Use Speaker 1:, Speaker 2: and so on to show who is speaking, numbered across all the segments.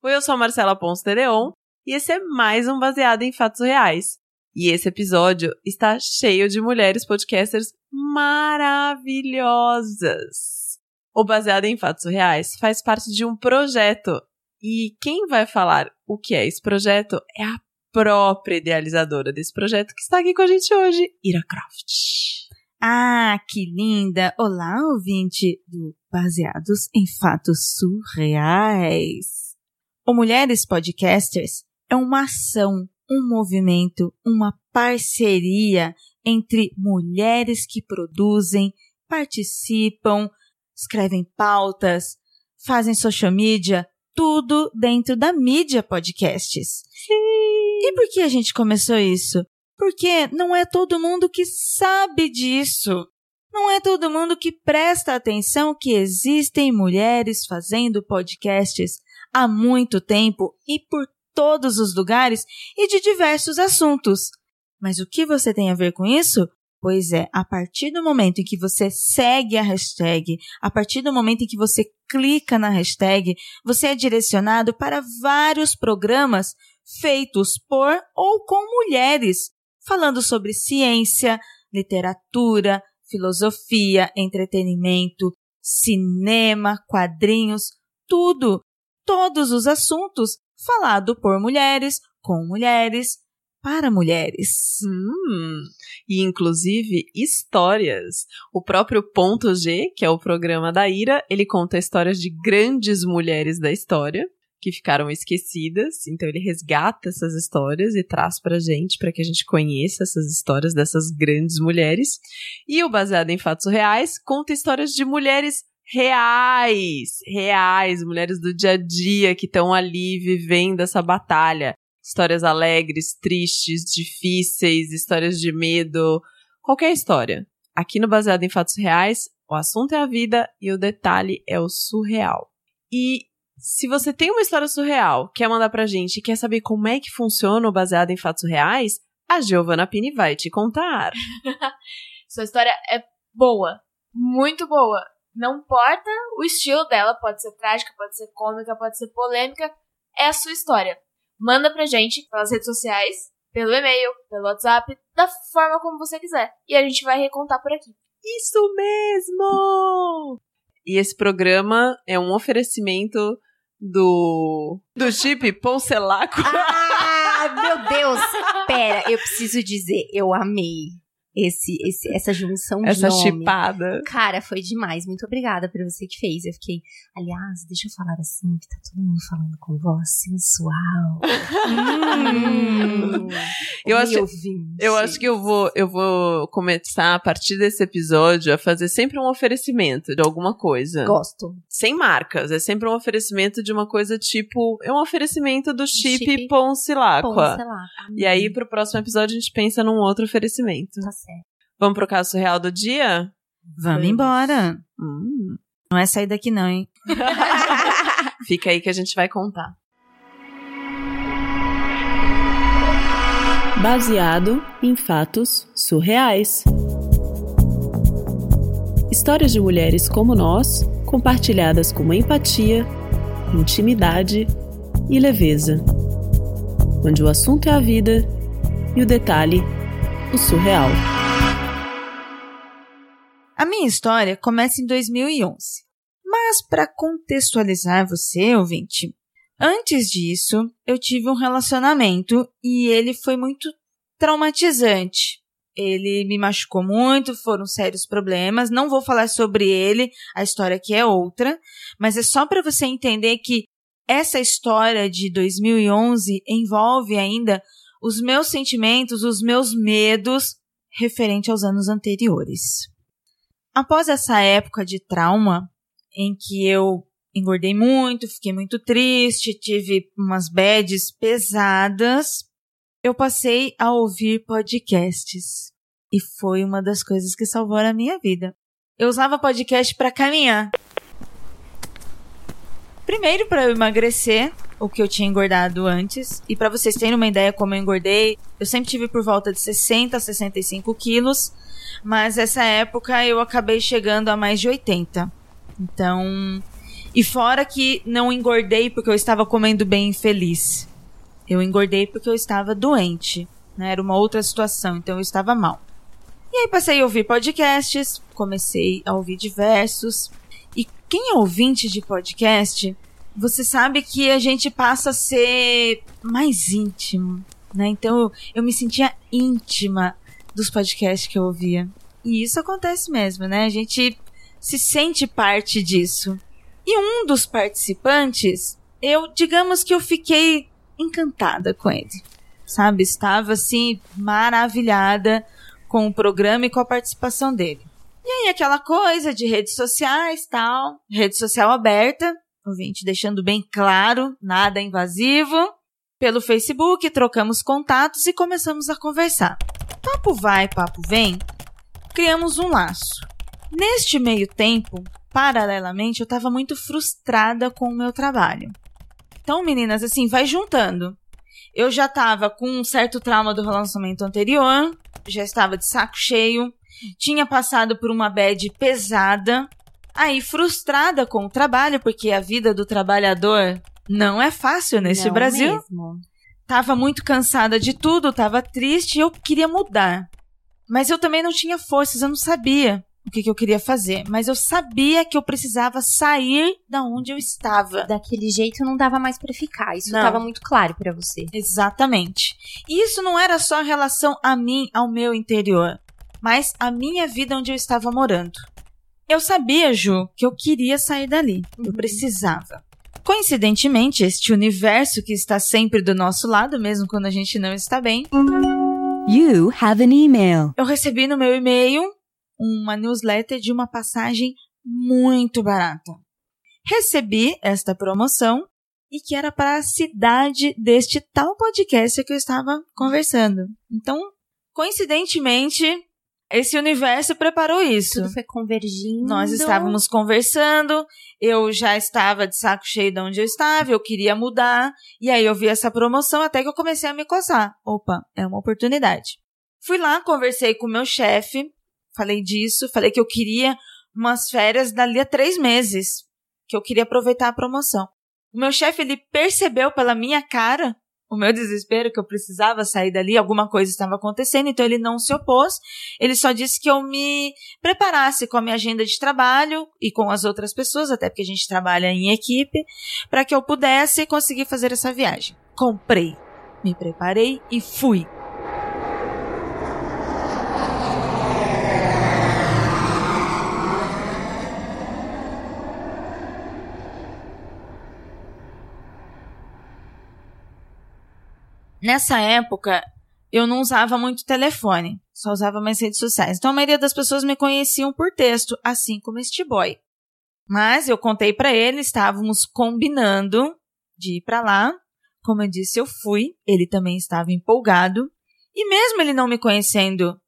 Speaker 1: Oi, eu sou a Marcela Ponce Tedeon e esse é mais um Baseado em Fatos Reais. E esse episódio está cheio de mulheres podcasters maravilhosas. O Baseado em Fatos Reais faz parte de um projeto e quem vai falar o que é esse projeto é a própria idealizadora desse projeto que está aqui com a gente hoje, Ira Croft.
Speaker 2: Ah, que linda! Olá, ouvinte do Baseados em Fatos Surreais. O Mulheres Podcasters é uma ação, um movimento, uma parceria entre mulheres que produzem, participam, escrevem pautas, fazem social media, tudo dentro da mídia podcasts.
Speaker 1: Sim.
Speaker 2: E por que a gente começou isso? Porque não é todo mundo que sabe disso. Não é todo mundo que presta atenção que existem mulheres fazendo podcasts há muito tempo e por todos os lugares e de diversos assuntos. Mas o que você tem a ver com isso? Pois é, a partir do momento em que você segue a hashtag, a partir do momento em que você clica na hashtag, você é direcionado para vários programas feitos por ou com mulheres, falando sobre ciência, literatura, filosofia, entretenimento, cinema, quadrinhos, tudo, todos os assuntos falado por mulheres, com mulheres, para mulheres.
Speaker 1: Hum, e inclusive histórias. O próprio Ponto G, que é o programa da Ira, ele conta histórias de grandes mulheres da história que ficaram esquecidas. Então ele resgata essas histórias e traz pra gente, para que a gente conheça essas histórias dessas grandes mulheres. E o Baseado em Fatos Reais conta histórias de mulheres reais, reais, mulheres do dia a dia que estão ali vivendo essa batalha. Histórias alegres, tristes, difíceis, histórias de medo, qualquer história. Aqui no Baseado em Fatos Reais, o assunto é a vida e o detalhe é o surreal. E se você tem uma história surreal, quer mandar pra gente e quer saber como é que funciona o Baseado em Fatos Reais, a Giovanna Pini vai te contar.
Speaker 3: Sua história é boa, muito boa. Não importa o estilo dela, pode ser trágica, pode ser cômica, pode ser polêmica, é a sua história. Manda pra gente pelas redes sociais, pelo e-mail, pelo WhatsApp, da forma como você quiser. E a gente vai recontar por aqui.
Speaker 1: Isso mesmo! E esse programa é um oferecimento do. do chip Poncelaco.
Speaker 4: Ah, meu Deus! Pera, eu preciso dizer, eu amei esse, esse, essa junção de
Speaker 1: Essa
Speaker 4: nome.
Speaker 1: chipada.
Speaker 4: Cara, foi demais. Muito obrigada por você que fez. Eu fiquei, aliás, deixa eu falar assim, que tá todo mundo falando com voz sensual. hum,
Speaker 1: Eu acho-
Speaker 4: ouvinte.
Speaker 1: Eu acho que eu vou, eu vou começar a partir desse episódio a fazer sempre um oferecimento de alguma coisa.
Speaker 4: Gosto.
Speaker 1: Sem marcas. É sempre um oferecimento de uma coisa tipo. É um oferecimento do chip,
Speaker 4: chip sei lá.
Speaker 1: E aí, pro próximo episódio, a gente pensa num outro oferecimento.
Speaker 4: Tá certo.
Speaker 1: Vamos pro caso real do dia?
Speaker 2: Vamos embora.
Speaker 1: Hum.
Speaker 2: Não é sair daqui não, hein?
Speaker 1: Fica aí que a gente vai contar. Baseado em fatos surreais. Histórias de mulheres como nós, compartilhadas com empatia, intimidade e leveza. Onde o assunto é a vida e o detalhe, o surreal.
Speaker 2: A minha história começa em 2011. Mas para contextualizar você, ouvinte, antes disso, eu tive um relacionamento e ele foi muito traumatizante. Ele me machucou muito, foram sérios problemas. Não vou falar sobre ele, a história aqui é outra, mas é só para você entender que essa história de 2011 envolve ainda os meus sentimentos, os meus medos referente aos anos anteriores. Após essa época de trauma, em que eu engordei muito, fiquei muito triste, tive umas bads pesadas, eu passei a ouvir podcasts. E foi uma das coisas que salvou a minha vida. Eu usava podcast para caminhar. Primeiro para emagrecer, o que eu tinha engordado antes. E para vocês terem uma ideia como eu engordei, eu sempre tive por volta de 60 a 65 quilos. Mas essa época eu acabei chegando a mais de 80. Então, E fora que não engordei porque eu estava comendo bem e feliz. Eu engordei porque eu estava doente. Né? Era uma outra situação, então eu estava mal. E aí passei a ouvir podcasts, comecei a ouvir diversos. E quem é ouvinte de podcast, você sabe que a gente passa a ser mais íntimo, né? Então eu, me sentia íntima dos podcasts que eu ouvia. E isso acontece mesmo, né? A gente se sente parte disso. E um dos participantes, eu, digamos que eu fiquei encantada com ele. Sabe? Estava assim, maravilhada com o programa e com a participação dele. E aí, aquela coisa de redes sociais, tal, rede social aberta, ouvinte, deixando bem claro, nada invasivo. Pelo Facebook, trocamos contatos e começamos a conversar. Papo vai, papo vem, criamos um laço. Neste meio tempo, paralelamente, eu estava muito frustrada com o meu trabalho. Então, meninas, assim, vai juntando. Eu já estava com um certo trauma do relacionamento anterior, já estava de saco cheio, tinha passado por uma bad pesada, aí frustrada com o trabalho, porque a vida do trabalhador não é fácil nesse
Speaker 4: Não
Speaker 2: Brasil.
Speaker 4: Mesmo.
Speaker 2: Tava muito cansada de tudo, tava triste e eu queria mudar. Mas eu também não tinha forças, eu não sabia o que, que eu queria fazer. Mas eu sabia que eu precisava sair da onde eu estava.
Speaker 4: Daquele jeito não dava mais pra ficar. Isso
Speaker 2: Não.
Speaker 4: tava muito claro pra você.
Speaker 2: Exatamente. E isso não era só em relação a mim, ao meu interior, mas a minha vida onde eu estava morando. Eu sabia, Ju, que eu queria sair dali. Eu precisava. Coincidentemente, este universo que está sempre do nosso lado, mesmo quando a gente não está bem,
Speaker 5: You have an email.
Speaker 2: eu recebi no meu e-mail uma newsletter de uma passagem muito barata. Recebi esta promoção e que era para a cidade deste tal podcast que eu estava conversando. Então, coincidentemente, esse universo preparou isso.
Speaker 4: Tudo foi convergindo.
Speaker 2: Nós estávamos conversando, eu já estava de saco cheio de onde eu estava, eu queria mudar, e aí eu vi essa promoção até que eu comecei a me coçar. Opa, é uma oportunidade. Fui lá, conversei com o meu chefe, falei disso, falei que eu queria umas férias dali a três meses, que eu queria aproveitar a promoção. O meu chefe, ele percebeu pela minha cara o meu desespero, que eu precisava sair dali, alguma coisa estava acontecendo, então ele não se opôs, ele só disse que eu me preparasse com a minha agenda de trabalho e com as outras pessoas, até porque a gente trabalha em equipe, para que eu pudesse conseguir fazer essa viagem. Comprei, me preparei e fui. Nessa época, eu não usava muito telefone, só usava mais redes sociais. Então a maioria das pessoas me conheciam por texto, assim como este boy. Mas eu contei pra ele, estávamos combinando de ir pra lá. Como eu disse, eu fui. Ele também estava empolgado. E mesmo ele não me conhecendo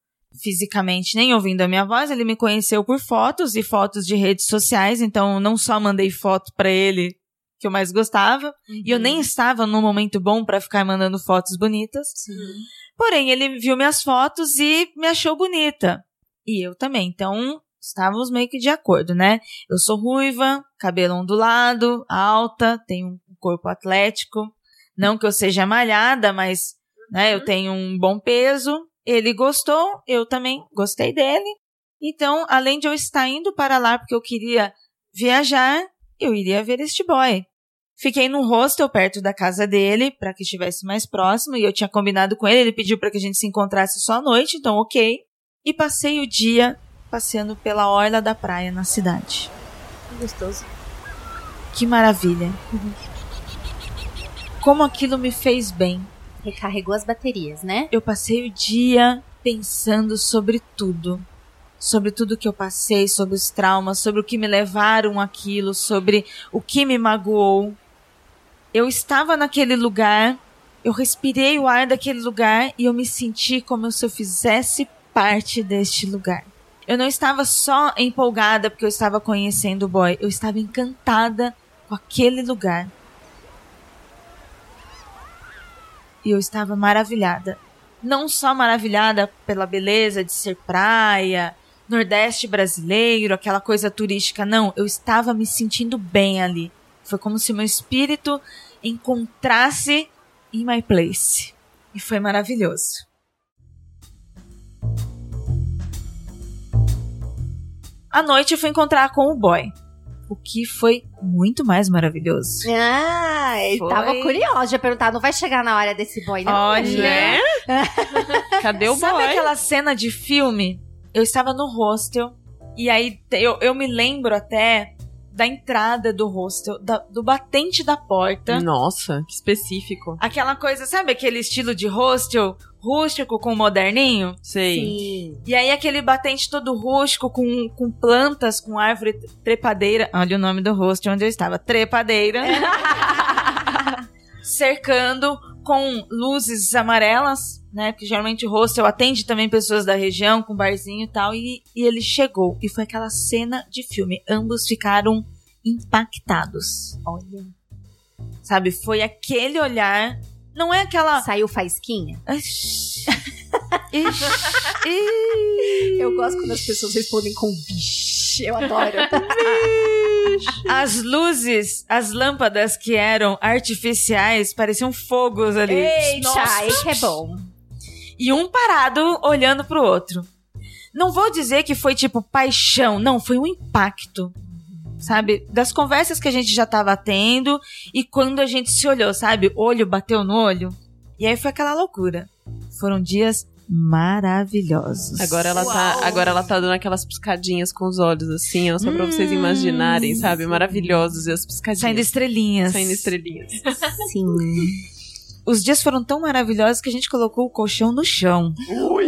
Speaker 2: fisicamente nem ouvindo a minha voz, ele me conheceu por fotos e fotos de redes sociais. Então não só mandei foto pra ele que eu mais gostava, e eu nem estava num momento bom pra ficar mandando fotos bonitas. Porém, ele viu minhas fotos e me achou bonita. E eu também. Então, estávamos meio que de acordo, né? Eu sou ruiva, cabelo ondulado, alta, tenho um corpo atlético. Não que eu seja malhada, mas né, eu tenho um bom peso. Ele gostou, eu também gostei dele. Então, além de eu estar indo para lá porque eu queria viajar, eu iria ver este boy. Fiquei num hostel perto da casa dele, para que estivesse mais próximo, e eu tinha combinado com ele, ele pediu para que a gente se encontrasse só à noite, então ok. E passei o dia passeando pela orla da praia na cidade.
Speaker 4: Gostoso.
Speaker 2: Que maravilha. Como aquilo me fez bem.
Speaker 4: Recarregou as baterias, né?
Speaker 2: Eu passei o dia pensando sobre tudo. Sobre tudo que eu passei, sobre os traumas, sobre o que me levaram aquilo, sobre o que me magoou. Eu estava naquele lugar, eu respirei o ar daquele lugar e eu me senti como se eu fizesse parte deste lugar. Eu não estava só empolgada porque eu estava conhecendo o boy, eu estava encantada com aquele lugar. E eu estava maravilhada. Não só maravilhada pela beleza de ser praia, Nordeste brasileiro, aquela coisa turística. Não, eu estava me sentindo bem ali. Foi como se meu espírito encontrasse in my place. E foi maravilhoso. À noite eu fui encontrar com o boy. O que foi muito mais maravilhoso.
Speaker 4: Ah,
Speaker 2: Foi.
Speaker 4: tava curiosa. Já perguntar, não vai chegar na hora desse boy, não?
Speaker 2: Olha.
Speaker 1: Né? Cadê o
Speaker 2: Sabe
Speaker 1: boy?
Speaker 2: aquela cena de filme? Eu estava no hostel e aí eu, eu me lembro até da entrada do hostel, da- do batente da porta.
Speaker 1: Nossa, que específico.
Speaker 2: Aquela coisa, sabe aquele estilo de hostel rústico com moderninho?
Speaker 1: Sei.
Speaker 4: Sim.
Speaker 2: E aí aquele batente todo rústico com, com plantas, com árvore trepadeira. Olha o nome do hostel onde eu estava. Trepadeira. cercando com luzes amarelas, né? Porque geralmente o hostel atende também pessoas da região, com barzinho e tal. E, e ele chegou. E foi aquela cena de filme. Ambos ficaram impactados.
Speaker 4: Olha.
Speaker 2: Sabe? Foi aquele olhar. Não é aquela.
Speaker 4: Saiu faisquinha?
Speaker 2: Ixi. Ixi.
Speaker 4: Eu gosto quando as pessoas respondem com bicho. Eu adoro.
Speaker 2: As luzes, as lâmpadas que eram artificiais pareciam fogos ali.
Speaker 4: Eita, que é bom.
Speaker 2: E um parado olhando pro outro. Não vou dizer que foi tipo paixão, não, foi um impacto. Sabe? Das conversas que a gente já tava tendo e quando a gente se olhou, sabe? Olho bateu no olho. E aí foi aquela loucura. Foram dias maravilhosos.
Speaker 1: Agora ela,
Speaker 3: Uau.
Speaker 1: tá, agora ela tá dando aquelas piscadinhas com os olhos, assim, ó, só pra vocês
Speaker 2: Hum,
Speaker 1: imaginarem, sabe? Maravilhosos e as piscadinhas.
Speaker 2: Saindo estrelinhas.
Speaker 1: Saindo estrelinhas.
Speaker 4: Sim.
Speaker 2: Os dias foram tão maravilhosos que a gente colocou o colchão no chão.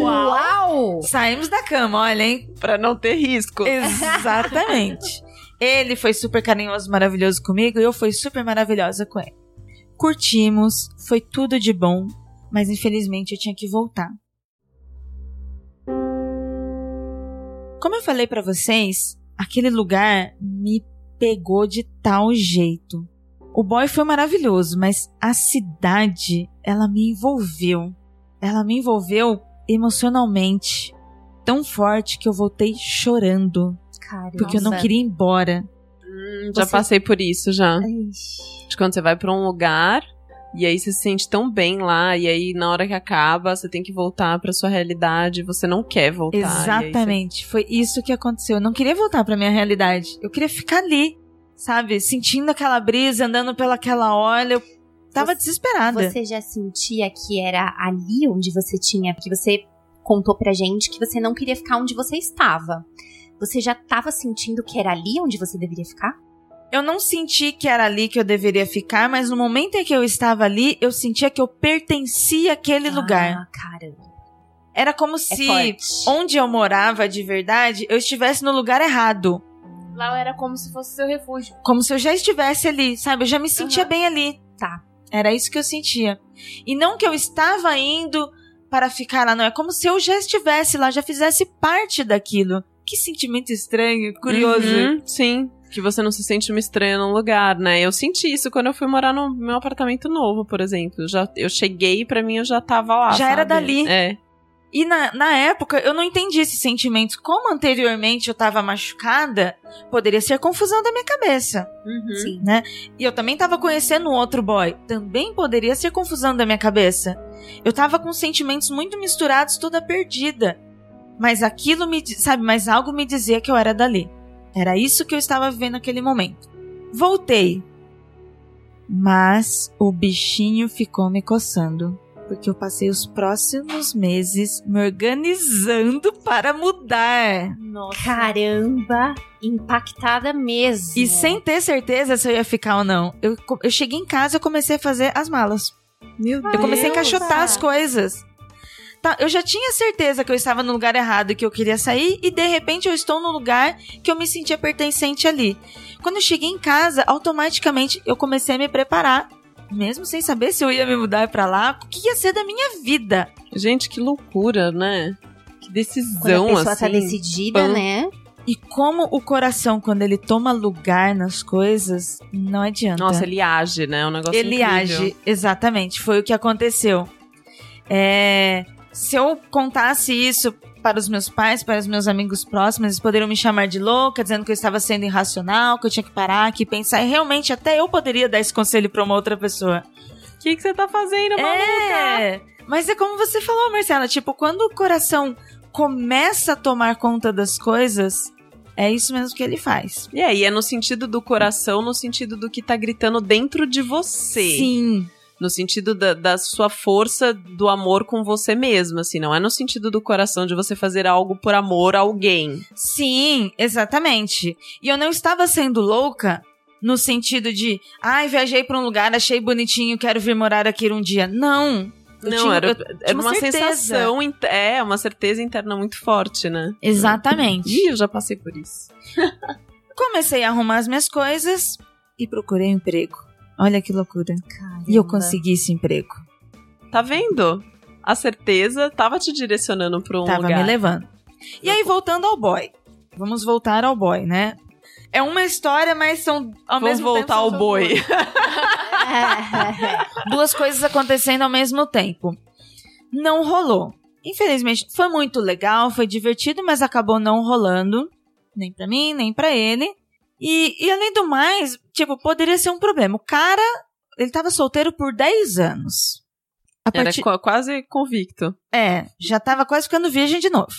Speaker 4: Uau!
Speaker 2: Saímos da cama, olha, hein?
Speaker 1: pra não ter risco.
Speaker 2: Exatamente. ele foi super carinhoso, maravilhoso comigo e eu fui super maravilhosa com ele. Curtimos, foi tudo de bom, mas infelizmente eu tinha que voltar. Como eu falei pra vocês, aquele lugar me pegou de tal jeito. O boy foi maravilhoso, mas a cidade, ela me envolveu. Ela me envolveu emocionalmente tão forte que eu voltei chorando,
Speaker 4: Caramba.
Speaker 2: porque eu não queria ir embora.
Speaker 1: Hum, já
Speaker 4: Você-
Speaker 1: passei por isso já.
Speaker 4: Ixi.
Speaker 1: De quando você vai pra um lugar e aí você se sente tão bem lá e aí na hora que acaba você tem que voltar pra sua realidade, você não quer voltar. e aí você-
Speaker 2: Exatamente, foi isso que aconteceu. Eu não queria voltar pra minha realidade. Eu queria ficar ali, sabe, sentindo aquela brisa, andando pelaquela orla. Eu tava
Speaker 4: Você-
Speaker 2: desesperada.
Speaker 4: Você já sentia que era ali onde você tinha, porque você contou pra gente que você não queria ficar onde você estava. Você já tava sentindo que era ali onde você deveria ficar?
Speaker 2: Eu não senti que era ali que eu deveria ficar, mas no momento em que eu estava ali, eu sentia que eu pertencia àquele lugar.
Speaker 4: Ah, caramba.
Speaker 2: Era como
Speaker 4: É
Speaker 2: se
Speaker 4: forte.
Speaker 2: onde eu morava de verdade, eu estivesse no lugar errado.
Speaker 3: Lá era como se fosse seu refúgio.
Speaker 2: Como se eu já estivesse ali, sabe? Eu já me sentia
Speaker 3: Aham.
Speaker 2: bem ali.
Speaker 4: Tá.
Speaker 2: Era isso que eu sentia. E não que eu estava indo para ficar lá, não. É como se eu já estivesse lá, já fizesse parte daquilo. Que sentimento estranho, curioso.
Speaker 1: Uhum, sim. Que você não se sente uma estranha num lugar, né? Eu senti isso quando eu fui morar no meu apartamento novo, por exemplo. Já, eu cheguei e pra mim eu já tava lá.
Speaker 2: Já era
Speaker 1: sabe?
Speaker 2: dali.
Speaker 1: É.
Speaker 2: E na, na época eu não entendi esses sentimentos. Como anteriormente eu tava machucada, poderia ser confusão da minha cabeça.
Speaker 1: Uhum.
Speaker 4: Sim.
Speaker 2: E eu também tava conhecendo um outro boy. Também poderia ser confusão da minha cabeça. Eu tava com sentimentos muito misturados, toda perdida. Mas aquilo me, sabe, mas algo me dizia que eu era dali. Era isso que eu estava vivendo naquele momento. Voltei. Mas o bichinho ficou me coçando. Porque eu passei os próximos meses me organizando para mudar.
Speaker 3: Nossa.
Speaker 4: Caramba, impactada mesmo.
Speaker 2: E sem ter certeza se eu ia ficar ou não. Eu, eu cheguei em casa e comecei a fazer as malas.
Speaker 1: Meu
Speaker 2: Eu comecei a
Speaker 1: Deus.
Speaker 2: encaixotar as coisas. Tá, eu já tinha certeza que eu estava no lugar errado e que eu queria sair, e de repente eu estou no lugar que eu me sentia pertencente ali. Quando eu cheguei em casa, automaticamente eu comecei a me preparar, mesmo sem saber se eu ia me mudar pra lá, o que ia ser da minha vida.
Speaker 1: Gente, que loucura, né? Que
Speaker 4: Quando a
Speaker 1: decisão,
Speaker 4: pessoa
Speaker 1: assim.
Speaker 4: tá decidida,
Speaker 1: pam.
Speaker 4: né?
Speaker 2: E como o coração, quando ele toma lugar nas coisas, não adianta.
Speaker 1: Nossa, ele age, né? É um negócio
Speaker 2: Ele
Speaker 1: incrível.
Speaker 2: age, exatamente. Foi o que aconteceu. É, se eu contasse isso para os meus pais, para os meus amigos próximos, eles poderiam me chamar de louca, dizendo que eu estava sendo irracional, que eu tinha que parar, que pensar. E realmente, até eu poderia dar esse conselho para uma outra pessoa.
Speaker 1: O que, que você tá fazendo, maluca?
Speaker 2: É, mas é como você falou, Marcela, tipo, quando o coração começa a tomar conta das coisas, é isso mesmo que ele faz.
Speaker 1: E aí, é no sentido do coração, no sentido do que tá gritando dentro de você.
Speaker 2: Sim.
Speaker 1: No sentido da, da sua força do amor com você mesma, assim. Não é no sentido do coração de você fazer algo por amor a alguém.
Speaker 2: Sim, exatamente. E eu não estava sendo louca no sentido de, ai, viajei para um lugar, achei bonitinho, quero vir morar aqui um dia. Não. Eu
Speaker 1: não,
Speaker 2: tinha-
Speaker 1: era,
Speaker 2: eu
Speaker 1: era uma,
Speaker 2: certeza.
Speaker 1: sensação. É, uma certeza interna muito forte, né?
Speaker 2: Exatamente.
Speaker 1: Ih, eu já passei por isso.
Speaker 2: Comecei a arrumar as minhas coisas e procurei um emprego. Olha que loucura. E eu consegui esse emprego.
Speaker 1: Tá vendo? A certeza tava te direcionando pra um
Speaker 2: Tava
Speaker 1: lugar.
Speaker 2: me levando. E aí, voltando ao boy. Vamos voltar ao boy, né? É uma história, mas são ao
Speaker 1: Vamos
Speaker 2: mesmo tempo,
Speaker 1: voltar
Speaker 2: são
Speaker 1: ao boi.
Speaker 2: Duas coisas acontecendo ao mesmo tempo. Não rolou. Infelizmente, foi muito legal, foi divertido, mas acabou não rolando. Nem pra mim, nem pra ele. E, e além do mais, tipo, poderia ser um problema. O cara, ele tava solteiro por 10 anos. A
Speaker 1: Era
Speaker 2: partir-
Speaker 1: quase convicto.
Speaker 2: É, já tava quase ficando virgem de novo.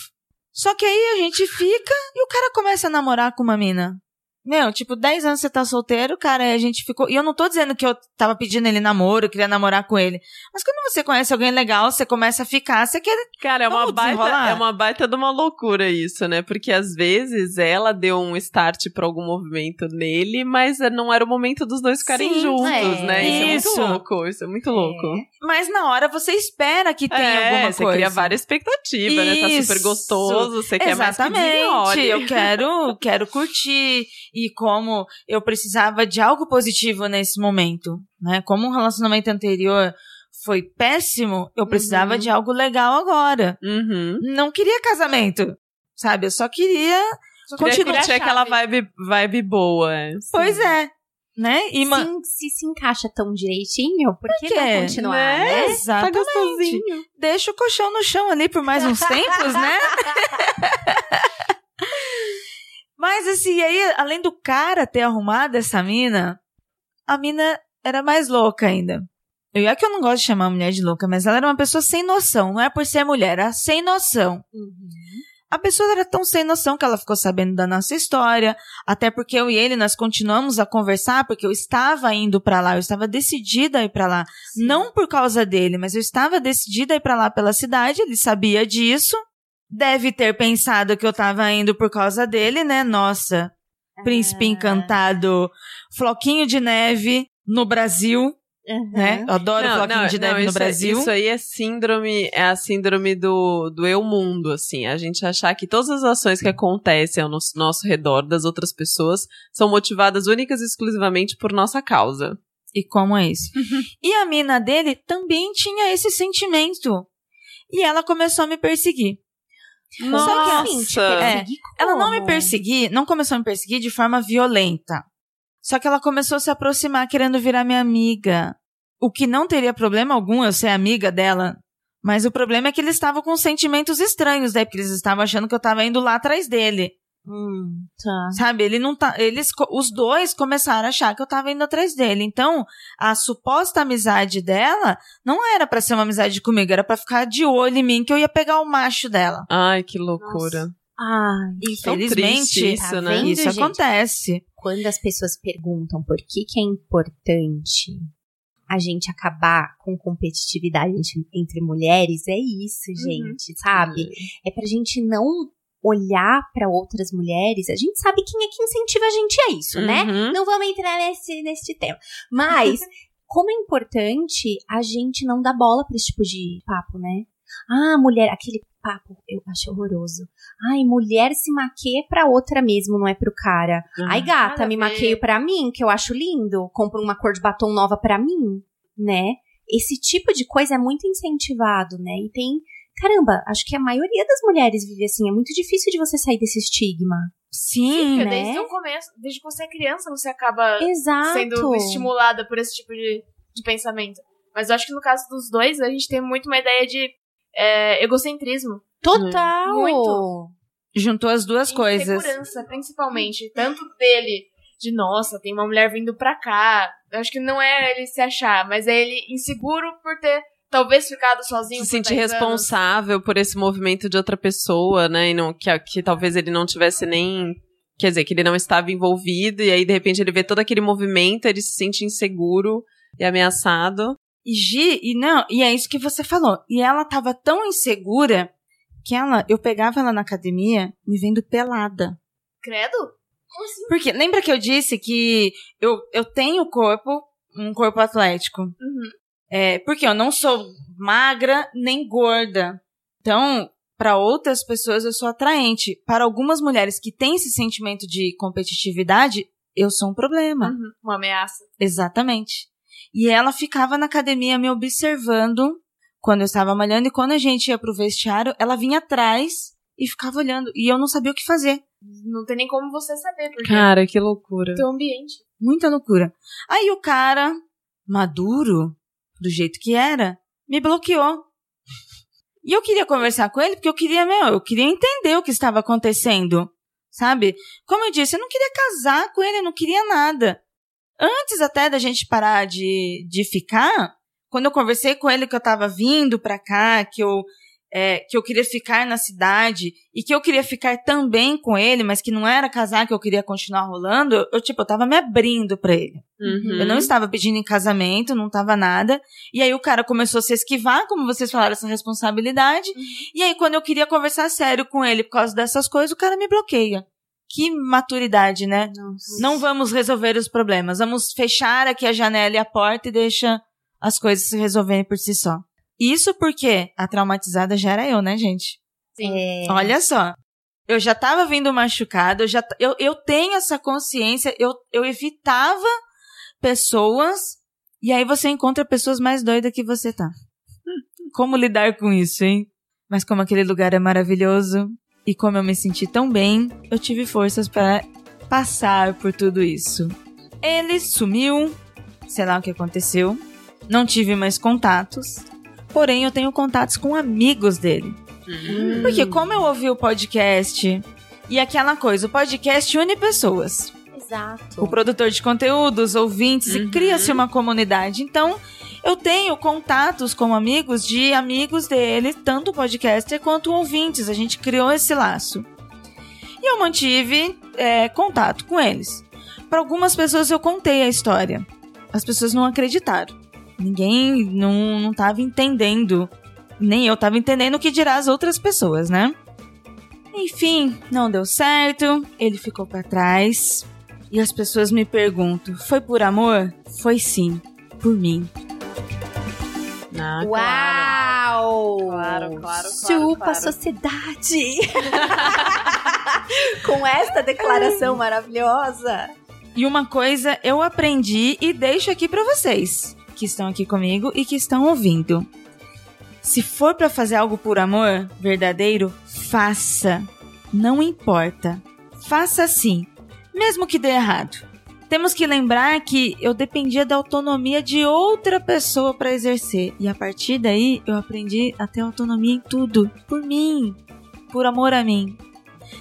Speaker 2: Só que aí a gente fica e o cara começa a namorar com uma mina. Meu, tipo, 10 anos você tá solteiro, cara, e a gente ficou. E eu não tô dizendo que eu tava pedindo ele namoro, eu queria namorar com ele. Mas quando você conhece alguém legal, você começa a ficar, você quer.
Speaker 1: Cara, é uma,
Speaker 2: Vamos
Speaker 1: baita,
Speaker 2: desenrolar?
Speaker 1: é uma baita de uma loucura isso, né? Porque às vezes ela deu um start pra algum movimento nele, mas não era o momento dos dois ficarem
Speaker 2: Sim,
Speaker 1: juntos,
Speaker 4: é.
Speaker 1: né? Isso,
Speaker 2: Isso.
Speaker 1: é muito louco, isso é muito louco.
Speaker 2: Mas na hora você espera que tenha
Speaker 1: é,
Speaker 2: alguma
Speaker 1: você
Speaker 2: coisa.
Speaker 1: cria várias expectativas, né? Tá super gostoso, você quer mais que
Speaker 2: Exatamente.
Speaker 1: desenrole.
Speaker 2: Eu quero, quero curtir. E como eu precisava de algo positivo nesse momento, né? Como um relacionamento anterior foi péssimo, eu precisava
Speaker 1: Uhum.
Speaker 2: de algo legal agora.
Speaker 1: Uhum.
Speaker 2: Não queria casamento, sabe? Eu só queria
Speaker 3: Só
Speaker 1: Queria
Speaker 2: Continua
Speaker 1: curtir
Speaker 3: a
Speaker 1: aquela vibe, vibe boa. é.
Speaker 2: Pois é, né? E ma-
Speaker 4: Sim, se se encaixa tão direitinho, por que não continuar,
Speaker 1: Né?
Speaker 4: né?
Speaker 1: Tá
Speaker 2: Exatamente.
Speaker 1: gostosinho.
Speaker 2: deixa o colchão no chão ali por mais uns tempos, né? Mas assim, aí, além do cara ter arrumado essa mina, a mina era mais louca ainda. Eu é que eu não gosto de chamar a mulher de louca, mas ela era uma pessoa sem noção. Não é por ser mulher, era sem noção. A pessoa era tão sem noção que ela ficou sabendo da nossa história, até porque eu e ele nós continuamos a conversar porque eu estava indo pra lá, eu estava decidida a ir pra lá, não por causa dele, mas eu estava decidida a ir pra lá pela cidade, ele sabia disso. Deve ter pensado que eu tava indo por causa dele, né? Nossa, príncipe encantado, floquinho de neve no Brasil, né? Eu adoro floquinho de neve no
Speaker 1: isso, é-
Speaker 2: Brasil.
Speaker 1: Isso aí é síndrome, é a síndrome do, do eu mundo, assim. A gente achar que todas as ações que acontecem ao nosso, nosso redor das outras pessoas são motivadas únicas e exclusivamente por nossa causa.
Speaker 2: E como é isso? e a mina dele também tinha esse sentimento. E ela começou a me perseguir.
Speaker 1: Nossa!
Speaker 4: Assim, te
Speaker 2: É, Ela não me perseguir, não começou a me perseguir de forma violenta. Só que ela começou a se aproximar querendo virar minha amiga. O que não teria problema algum eu ser amiga dela. Mas o problema é que eles estavam com sentimentos estranhos, né? Porque eles estavam achando que eu tava indo lá atrás dele.
Speaker 4: Hum, tá.
Speaker 2: Sabe, ele não tá. Eles, os dois começaram a achar que eu tava indo atrás dele. Então, a suposta amizade dela não era pra ser uma amizade comigo, era pra ficar de olho em mim que eu ia pegar o macho dela.
Speaker 1: Ai, que loucura.
Speaker 4: Ai,
Speaker 1: Tão
Speaker 2: Infelizmente,
Speaker 1: triste isso,
Speaker 4: tá
Speaker 1: né?
Speaker 4: vendo?
Speaker 2: isso
Speaker 4: gente?
Speaker 2: acontece.
Speaker 4: quando as pessoas perguntam por que, que é importante a gente acabar com competitividade entre, entre mulheres, é isso, gente, sabe? É pra gente não olhar pra outras mulheres. A gente sabe quem é que incentiva a gente a isso, né?
Speaker 1: Uhum.
Speaker 4: Não vamos entrar nesse, nesse tema. Mas, como é importante a gente não dar bola pra esse tipo de papo, né? Ah, mulher, aquele papo eu acho horroroso. Ai, mulher se maquia pra outra mesmo, não é pro cara. Ai,
Speaker 3: nada
Speaker 4: gata, me maqueio pra mim, que eu acho lindo. Compro uma cor de batom nova pra mim, né? Esse tipo de coisa é muito incentivado, né? E tem. Caramba, acho que a maioria das mulheres vive assim. É muito difícil de você sair desse estigma.
Speaker 2: Sim,
Speaker 3: Porque
Speaker 4: né?
Speaker 3: desde o começo, desde que você é criança, você acaba
Speaker 4: Exato.
Speaker 3: sendo estimulada por esse tipo de, de pensamento. Mas eu acho que no caso dos dois, a gente tem muito uma ideia de é, egocentrismo.
Speaker 4: Total!
Speaker 3: Muito.
Speaker 2: Juntou as duas coisas.
Speaker 3: Insegurança, principalmente. Tanto dele, de nossa, tem uma mulher vindo pra cá. Eu acho que não é ele se achar, mas é ele inseguro por ter talvez ficado sozinho.
Speaker 1: Se sentir
Speaker 3: 10 anos.
Speaker 1: responsável por esse movimento de outra pessoa, né? E não, que, que talvez ele não tivesse nem. Quer dizer, que ele não estava envolvido, e aí de repente ele vê todo aquele movimento, ele se sente inseguro e ameaçado.
Speaker 2: E Gi, e não, e é isso que você falou. E ela tava tão insegura que ela, eu pegava ela na academia me vendo pelada.
Speaker 3: Credo? Como assim?
Speaker 2: Porque lembra que eu disse que eu, eu tenho corpo, um corpo atlético.
Speaker 3: Uhum.
Speaker 2: É, porque eu não sou magra nem gorda. Então, para outras pessoas eu sou atraente. Para algumas mulheres que têm esse sentimento de competitividade, eu sou um problema.
Speaker 3: Uhum. Uma ameaça.
Speaker 2: Exatamente. E ela ficava na academia me observando quando eu estava malhando e quando a gente ia pro vestiário, ela vinha atrás e ficava olhando. E eu não sabia o que fazer.
Speaker 3: Não tem nem como você saber, porque
Speaker 1: Cara, que loucura.
Speaker 3: teu ambiente.
Speaker 2: Muita loucura. Aí o cara, maduro, do jeito que era, me bloqueou. E eu queria conversar com ele porque eu queria, meu, eu queria entender o que estava acontecendo. Sabe? Como eu disse, eu não queria casar com ele, eu não queria nada. Antes até da gente parar de, de ficar, quando eu conversei com ele que eu tava vindo pra cá, que eu, é, que eu queria ficar na cidade e que eu queria ficar também com ele, mas que não era casar, que eu queria continuar rolando, eu, eu, tipo, eu tava me abrindo pra ele.
Speaker 1: Uhum.
Speaker 2: Eu não estava pedindo em casamento, não tava nada. E aí o cara começou a se esquivar, como vocês falaram, essa responsabilidade. E aí quando eu queria conversar sério com ele por causa dessas coisas, o cara me bloqueia. Que maturidade, né? Não vamos resolver os problemas. Vamos fechar aqui a janela e a porta e deixa as coisas se resolverem por si só. Isso porque a traumatizada já era eu, né, gente?
Speaker 3: Sim.
Speaker 4: É,
Speaker 2: Olha só. Eu já tava vindo machucada, eu já eu, eu tenho essa consciência, eu, eu evitava pessoas e aí você encontra pessoas mais doidas que você tá. Como lidar com isso, hein? Mas como aquele lugar é maravilhoso e como eu me senti tão bem, eu tive forças para passar por tudo isso. Ele sumiu, sei lá o que aconteceu, não tive mais contatos, porém eu tenho contatos com amigos dele.
Speaker 1: Hum.
Speaker 2: Porque como eu ouvi o podcast e aquela coisa, o podcast une pessoas.
Speaker 4: Exato.
Speaker 2: O produtor de conteúdo, os ouvintes, e
Speaker 1: Uhum.
Speaker 2: cria-se uma comunidade. Então, eu tenho contatos com amigos de amigos dele, tanto o podcaster quanto ouvintes. A gente criou esse laço. E eu mantive é, contato com eles. Para algumas pessoas eu contei a história. As pessoas não acreditaram. Ninguém não, não tava entendendo. Nem eu tava entendendo o que dirá as outras pessoas, né? Enfim, não deu certo. Ele ficou para trás. E as pessoas me perguntam: foi por amor? Foi sim, por mim.
Speaker 1: Ah, claro.
Speaker 4: Uau!
Speaker 1: Claro, claro, claro,
Speaker 4: Chupa
Speaker 1: claro.
Speaker 4: a sociedade! Com esta declaração maravilhosa.
Speaker 2: E uma coisa eu aprendi e deixo aqui pra vocês que estão aqui comigo e que estão ouvindo. Se for pra fazer algo por amor verdadeiro, faça. Não importa. Faça sim, mesmo que dê errado. Temos que lembrar que eu dependia da autonomia de outra pessoa pra exercer e a partir daí eu aprendi a ter autonomia em tudo, por mim, por amor a mim.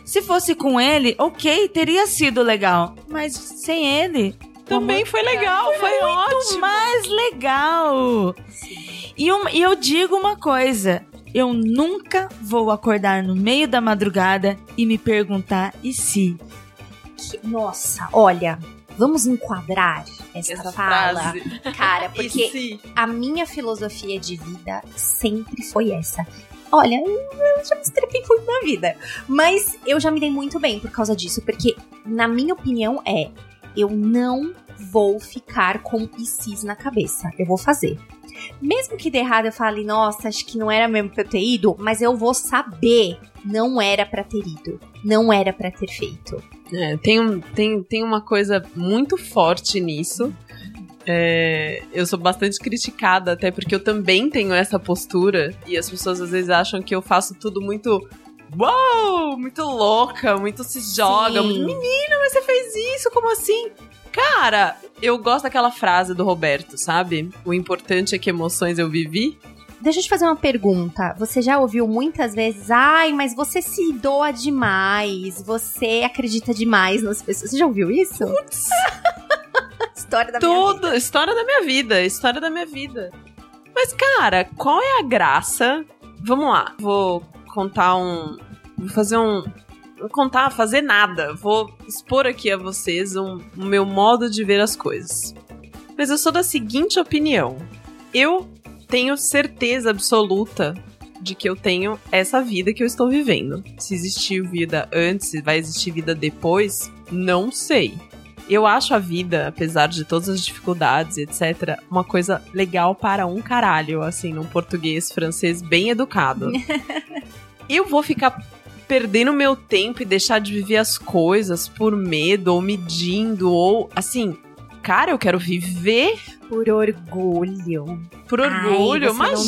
Speaker 2: Se fosse com ele, ok, teria sido legal. Mas sem ele,
Speaker 1: Também foi legal, foi ótimo.
Speaker 2: mais legal. E, um- e eu digo uma coisa: eu nunca vou acordar no meio da madrugada e me perguntar e se.
Speaker 4: Que- nossa, olha, vamos enquadrar esta
Speaker 1: Essa
Speaker 4: fala,
Speaker 1: frase.
Speaker 4: cara, porque
Speaker 1: se?
Speaker 4: a minha filosofia de vida sempre foi essa. Olha, eu já me estrepei muito na vida. Mas eu já me dei muito bem por causa disso. Porque, na minha opinião, é: eu não vou ficar com ICs na cabeça. Eu vou fazer. Mesmo que dê errado, eu fale, nossa, acho que não era mesmo pra eu ter ido, mas eu vou saber. Não era pra ter ido. Não era pra ter feito.
Speaker 1: É, tem, tem, tem uma coisa muito forte nisso. É, eu sou bastante criticada, até porque eu também tenho essa postura. E as pessoas às vezes acham que eu faço tudo muito. Uou! Muito louca, muito se joga.
Speaker 4: Sim.
Speaker 1: Muito, Menina, mas você fez isso? Como assim? Cara, eu gosto daquela frase do Roberto, sabe? O importante é que emoções eu vivi.
Speaker 4: deixa eu te fazer uma pergunta. Você já ouviu muitas vezes, ai, mas você se doa demais, você acredita demais nas pessoas. Você já ouviu isso?
Speaker 1: Putz.
Speaker 4: história da minha
Speaker 1: Tudo,
Speaker 4: vida.
Speaker 1: história da minha vida, história da minha vida. Mas, cara, qual é a graça? Vamos lá, vou contar um. Vou fazer um. Vou contar, fazer nada. Vou expor aqui a vocês um, o meu modo de ver as coisas. Mas eu sou da seguinte opinião. Eu tenho certeza absoluta de que eu tenho essa vida que eu estou vivendo. Se existiu vida antes, se vai existir vida depois, não sei. Eu acho a vida, apesar de todas as dificuldades, etc., uma coisa legal para um caralho, assim, num português francês bem educado. eu vou ficar perdendo meu tempo e deixar de viver as coisas por medo ou medindo ou assim, cara, eu quero viver
Speaker 4: Por orgulho.
Speaker 1: por orgulho,
Speaker 4: Ai,
Speaker 1: imagina.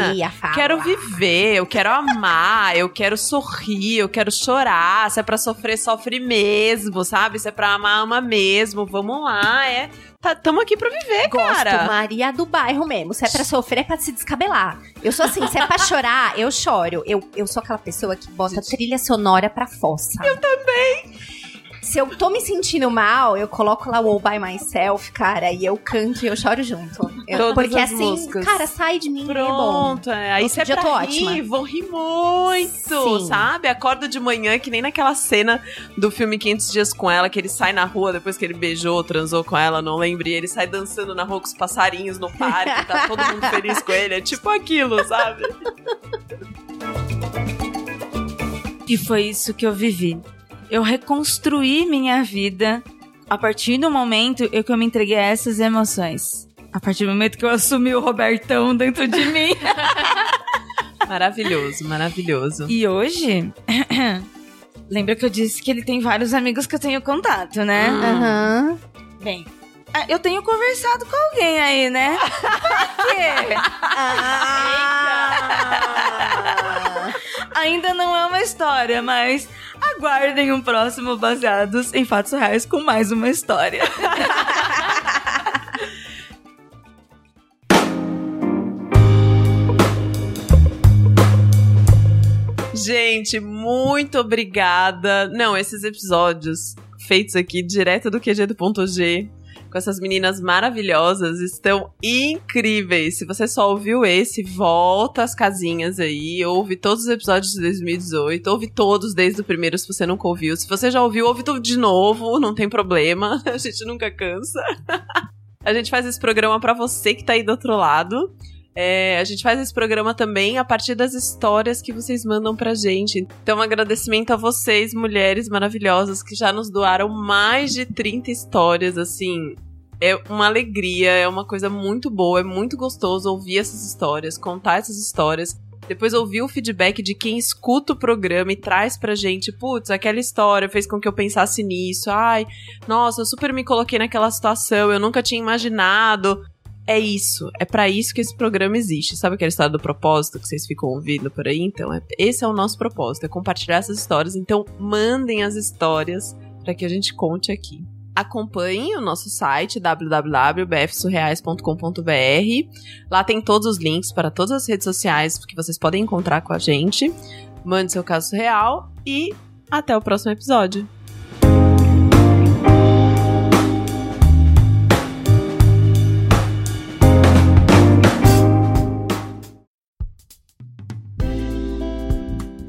Speaker 4: deveria.
Speaker 1: Quero viver, eu quero amar, eu quero sorrir, eu quero chorar. Se é pra sofrer, sofre mesmo, sabe? Se é pra amar, ama mesmo. Vamos lá, é. Tá, tamo aqui pra viver,
Speaker 4: Gosto,
Speaker 1: cara.
Speaker 4: Maria do bairro mesmo. Se é pra sofrer, é pra se descabelar. Eu sou assim, se é pra chorar, eu choro. Eu, eu sou aquela pessoa que bota trilha sonora pra fossa. Eu também. Se eu tô me sentindo mal, eu coloco lá o All By Myself, cara, e eu canto e eu choro junto. Eu-
Speaker 1: Todas
Speaker 4: porque
Speaker 1: as
Speaker 4: assim,
Speaker 1: músicas.
Speaker 4: cara, sai de mim, é bom.
Speaker 1: Pronto, é. aí
Speaker 4: Outro
Speaker 1: se é pra
Speaker 4: tô
Speaker 1: rir,
Speaker 4: ótima.
Speaker 1: vou rir muito,
Speaker 4: Sim.
Speaker 1: sabe? Acorda de manhã, que nem naquela cena do filme 500 Dias com Ela, que ele sai na rua depois que ele beijou, transou com ela, não lembro, e ele sai dançando na rua com os passarinhos no parque, tá todo mundo feliz com ele, é tipo aquilo, sabe?
Speaker 2: E foi isso que eu vivi. Eu reconstruí minha vida a partir do momento em que eu me entreguei a essas emoções. A partir do momento que eu assumi o Robertão dentro de mim.
Speaker 1: Maravilhoso, maravilhoso.
Speaker 2: E hoje, lembra que eu disse que ele tem vários amigos que eu tenho contato, né?
Speaker 1: Hum.
Speaker 4: Aham.
Speaker 2: Bem, ah, eu tenho conversado com alguém aí, né? Por quê?
Speaker 4: Ah.
Speaker 2: Ainda não é uma história, mas aguardem um próximo baseados em fatos reais com mais uma história.
Speaker 1: Gente, muito obrigada. Não, esses episódios feitos aqui direto do QG do ponto G com essas meninas maravilhosas estão incríveis. Se você só ouviu esse, volta às casinhas aí, ouve todos os episódios de 2018, ouve todos desde o primeiro se você nunca ouviu. Se você já ouviu, ouve tudo de novo, não tem problema. A gente nunca cansa. A gente faz esse programa pra você que tá aí do outro lado. É, a gente faz esse programa também a partir das histórias que vocês mandam pra gente. Então, um agradecimento a vocês, mulheres maravilhosas, que já nos doaram mais de 30 histórias, assim. É uma alegria, é uma coisa muito boa, é muito gostoso ouvir essas histórias, contar essas histórias. Depois ouvir o feedback de quem escuta o programa e traz pra gente, putz, aquela história fez com que eu pensasse nisso. Ai, nossa, eu super me coloquei naquela situação, eu nunca tinha imaginado é isso. É pra isso que esse programa existe. Sabe aquela história do propósito que vocês ficam ouvindo por aí? Então, é- esse é o nosso propósito, é compartilhar essas histórias. Então, mandem as histórias para que a gente conte aqui. Acompanhem o nosso site www.bfsurreais.com.br. Lá tem todos os links para todas as redes sociais que vocês podem encontrar com a gente. Mande seu caso real e até o próximo episódio.